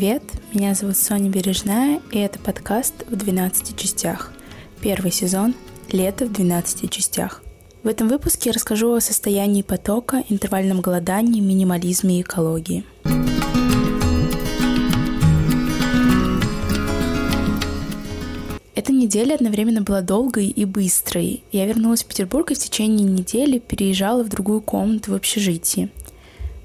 Привет, меня зовут Соня Бережная, и это подкаст в 12 частях. Первый сезон «Лето в 12 частях». В этом выпуске я расскажу о состоянии потока, интервальном голодании, минимализме и экологии. Эта неделя одновременно была долгой и быстрой. Я вернулась в Петербург и в течение недели переезжала в другую комнату в общежитии.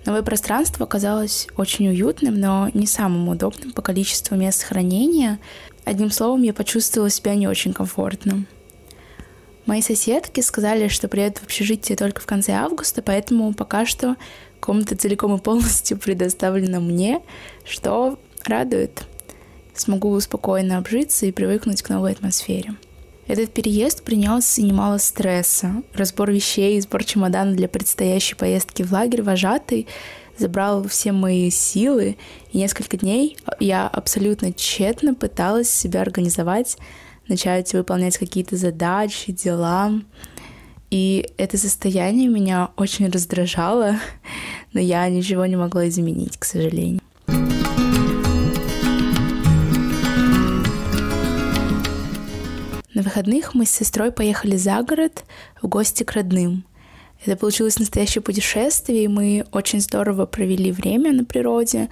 Новое пространство оказалось очень уютным, но не самым удобным по количеству мест хранения. Одним словом, я почувствовала себя не очень комфортно. Мои соседки сказали, что приедут в общежитие только в конце августа, поэтому пока что комната целиком и полностью предоставлена мне, что радует. Смогу спокойно обжиться и привыкнуть к новой атмосфере. Этот переезд принес немало стресса. Разбор вещей, сбор чемодана для предстоящей поездки в лагерь вожатый забрал все мои силы, и несколько дней я абсолютно тщетно пыталась себя организовать начать выполнять какие-то задачи, дела. И это состояние меня очень раздражало, но я ничего не могла изменить, к сожалению. На выходных мы с сестрой поехали за город в гости к родным. Это получилось настоящее путешествие, и мы очень здорово провели время на природе,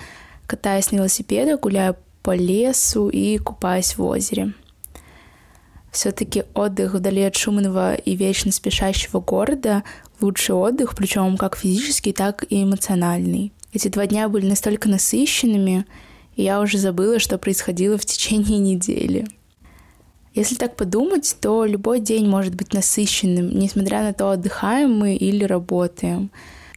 катаясь на велосипедах, гуляя по лесу и купаясь в озере все-таки отдых вдали от шумного и вечно спешащего города — лучший отдых, причем как физический, так и эмоциональный. Эти два дня были настолько насыщенными, и я уже забыла, что происходило в течение недели. Если так подумать, то любой день может быть насыщенным, несмотря на то, отдыхаем мы или работаем.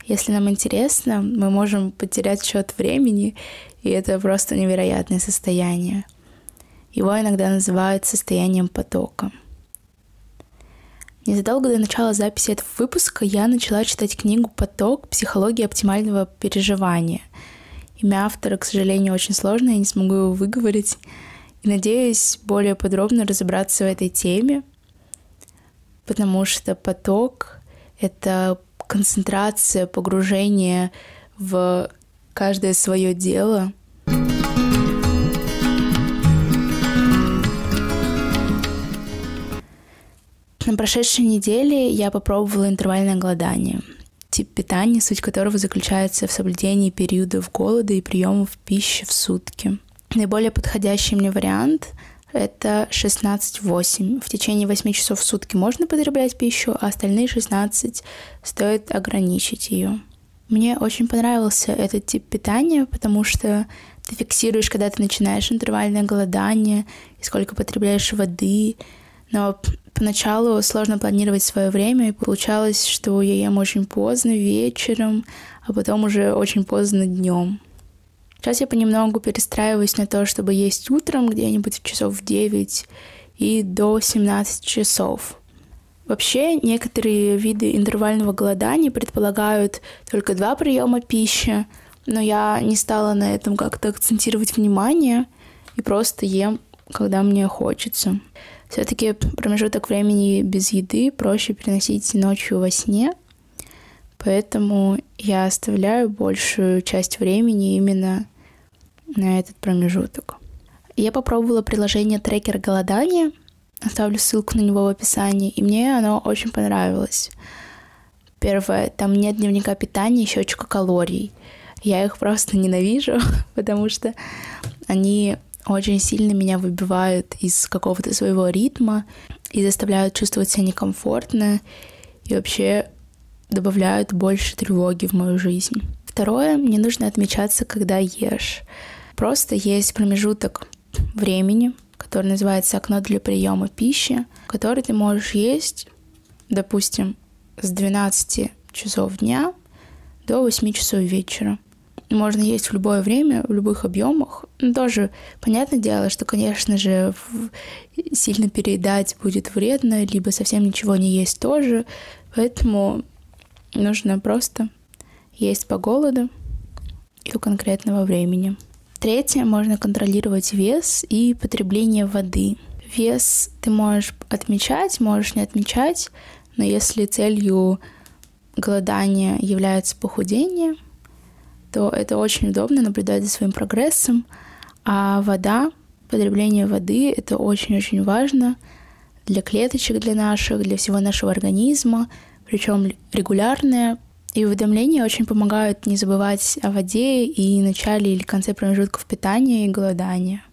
Если нам интересно, мы можем потерять счет времени, и это просто невероятное состояние. Его иногда называют состоянием потока. Незадолго до начала записи этого выпуска я начала читать книгу «Поток. Психология оптимального переживания». Имя автора, к сожалению, очень сложно, я не смогу его выговорить. Надеюсь более подробно разобраться в этой теме, потому что поток — это концентрация, погружение в каждое свое дело — На прошедшей неделе я попробовала интервальное голодание, тип питания, суть которого заключается в соблюдении периодов голода и приемов пищи в сутки. Наиболее подходящий мне вариант — это 16-8. В течение 8 часов в сутки можно потреблять пищу, а остальные 16 стоит ограничить ее. Мне очень понравился этот тип питания, потому что ты фиксируешь, когда ты начинаешь интервальное голодание, и сколько потребляешь воды, но поначалу сложно планировать свое время, и получалось, что я ем очень поздно вечером, а потом уже очень поздно днем. Сейчас я понемногу перестраиваюсь на то, чтобы есть утром где-нибудь в часов в 9 и до 17 часов. Вообще, некоторые виды интервального голодания предполагают только два приема пищи, но я не стала на этом как-то акцентировать внимание и просто ем, когда мне хочется. Все-таки промежуток времени без еды проще переносить ночью во сне, поэтому я оставляю большую часть времени именно на этот промежуток. Я попробовала приложение трекер голодания, оставлю ссылку на него в описании, и мне оно очень понравилось. Первое, там нет дневника питания и счетчика калорий. Я их просто ненавижу, потому что они очень сильно меня выбивают из какого-то своего ритма и заставляют чувствовать себя некомфортно и вообще добавляют больше тревоги в мою жизнь. Второе, мне нужно отмечаться, когда ешь. Просто есть промежуток времени, который называется окно для приема пищи, который ты можешь есть, допустим, с 12 часов дня до 8 часов вечера можно есть в любое время, в любых объемах. Но тоже понятное дело, что, конечно же, сильно переедать будет вредно, либо совсем ничего не есть тоже. Поэтому нужно просто есть по голоду и у конкретного времени. Третье, можно контролировать вес и потребление воды. Вес ты можешь отмечать, можешь не отмечать, но если целью голодания является похудение, то это очень удобно наблюдать за своим прогрессом, А вода, потребление воды — это очень-очень важно для клеточек, для наших, для всего нашего организма, причем регулярное. И уведомления очень помогают не забывать о воде и начале или конце промежутков питания и голодания.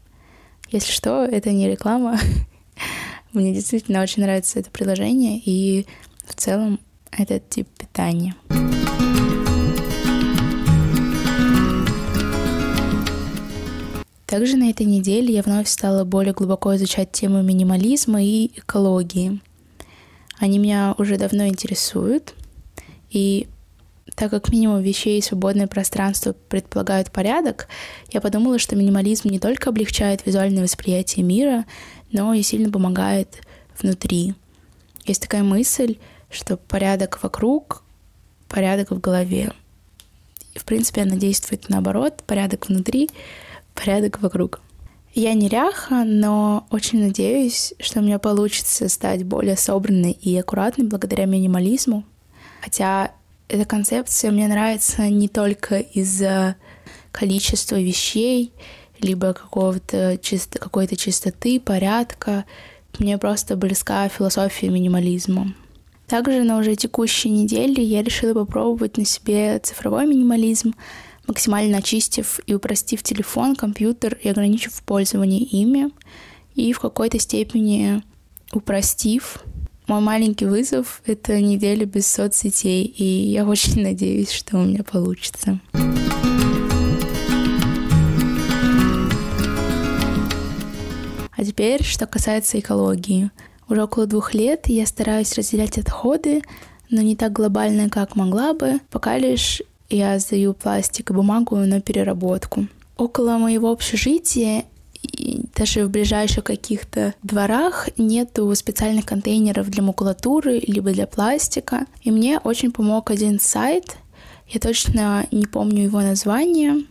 Если что, это не реклама. Мне действительно очень нравится это приложение и в целом этот тип питания. Также на этой неделе я вновь стала более глубоко изучать тему минимализма и экологии. Они меня уже давно интересуют, и так как минимум вещей и свободное пространство предполагают порядок, я подумала, что минимализм не только облегчает визуальное восприятие мира, но и сильно помогает внутри. Есть такая мысль, что порядок вокруг, порядок в голове. И, в принципе, она действует наоборот, порядок внутри, порядок вокруг. Я не ряха, но очень надеюсь, что у меня получится стать более собранной и аккуратной благодаря минимализму. Хотя эта концепция мне нравится не только из-за количества вещей, либо какого-то чисто, какой-то чистоты, порядка. Мне просто близка философия минимализма. Также на уже текущей неделе я решила попробовать на себе цифровой минимализм, максимально очистив и упростив телефон, компьютер и ограничив пользование ими, и в какой-то степени упростив. Мой маленький вызов — это неделя без соцсетей, и я очень надеюсь, что у меня получится. А теперь, что касается экологии. Уже около двух лет я стараюсь разделять отходы, но не так глобально, как могла бы, пока лишь я сдаю пластик и бумагу на переработку. Около моего общежития даже в ближайших каких-то дворах нету специальных контейнеров для макулатуры либо для пластика. И мне очень помог один сайт. Я точно не помню его название,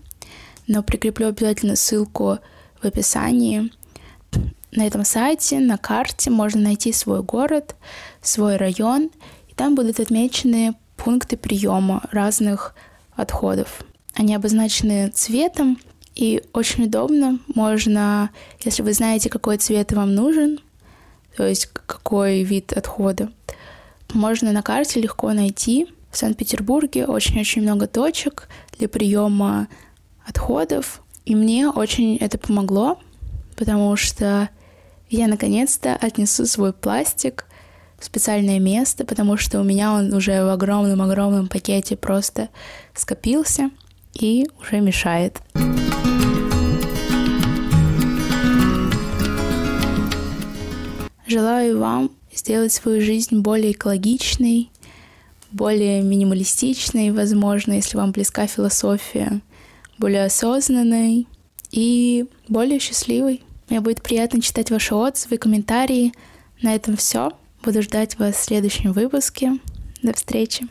но прикреплю обязательно ссылку в описании. На этом сайте, на карте можно найти свой город, свой район, и там будут отмечены пункты приема разных отходов. Они обозначены цветом, и очень удобно. Можно, если вы знаете, какой цвет вам нужен, то есть какой вид отхода, можно на карте легко найти. В Санкт-Петербурге очень-очень много точек для приема отходов. И мне очень это помогло, потому что я наконец-то отнесу свой пластик в специальное место, потому что у меня он уже в огромном-огромном пакете просто скопился и уже мешает. Желаю вам сделать свою жизнь более экологичной, более минималистичной, возможно, если вам близка философия, более осознанной и более счастливой. Мне будет приятно читать ваши отзывы, комментарии. На этом все. Буду ждать вас в следующем выпуске. До встречи.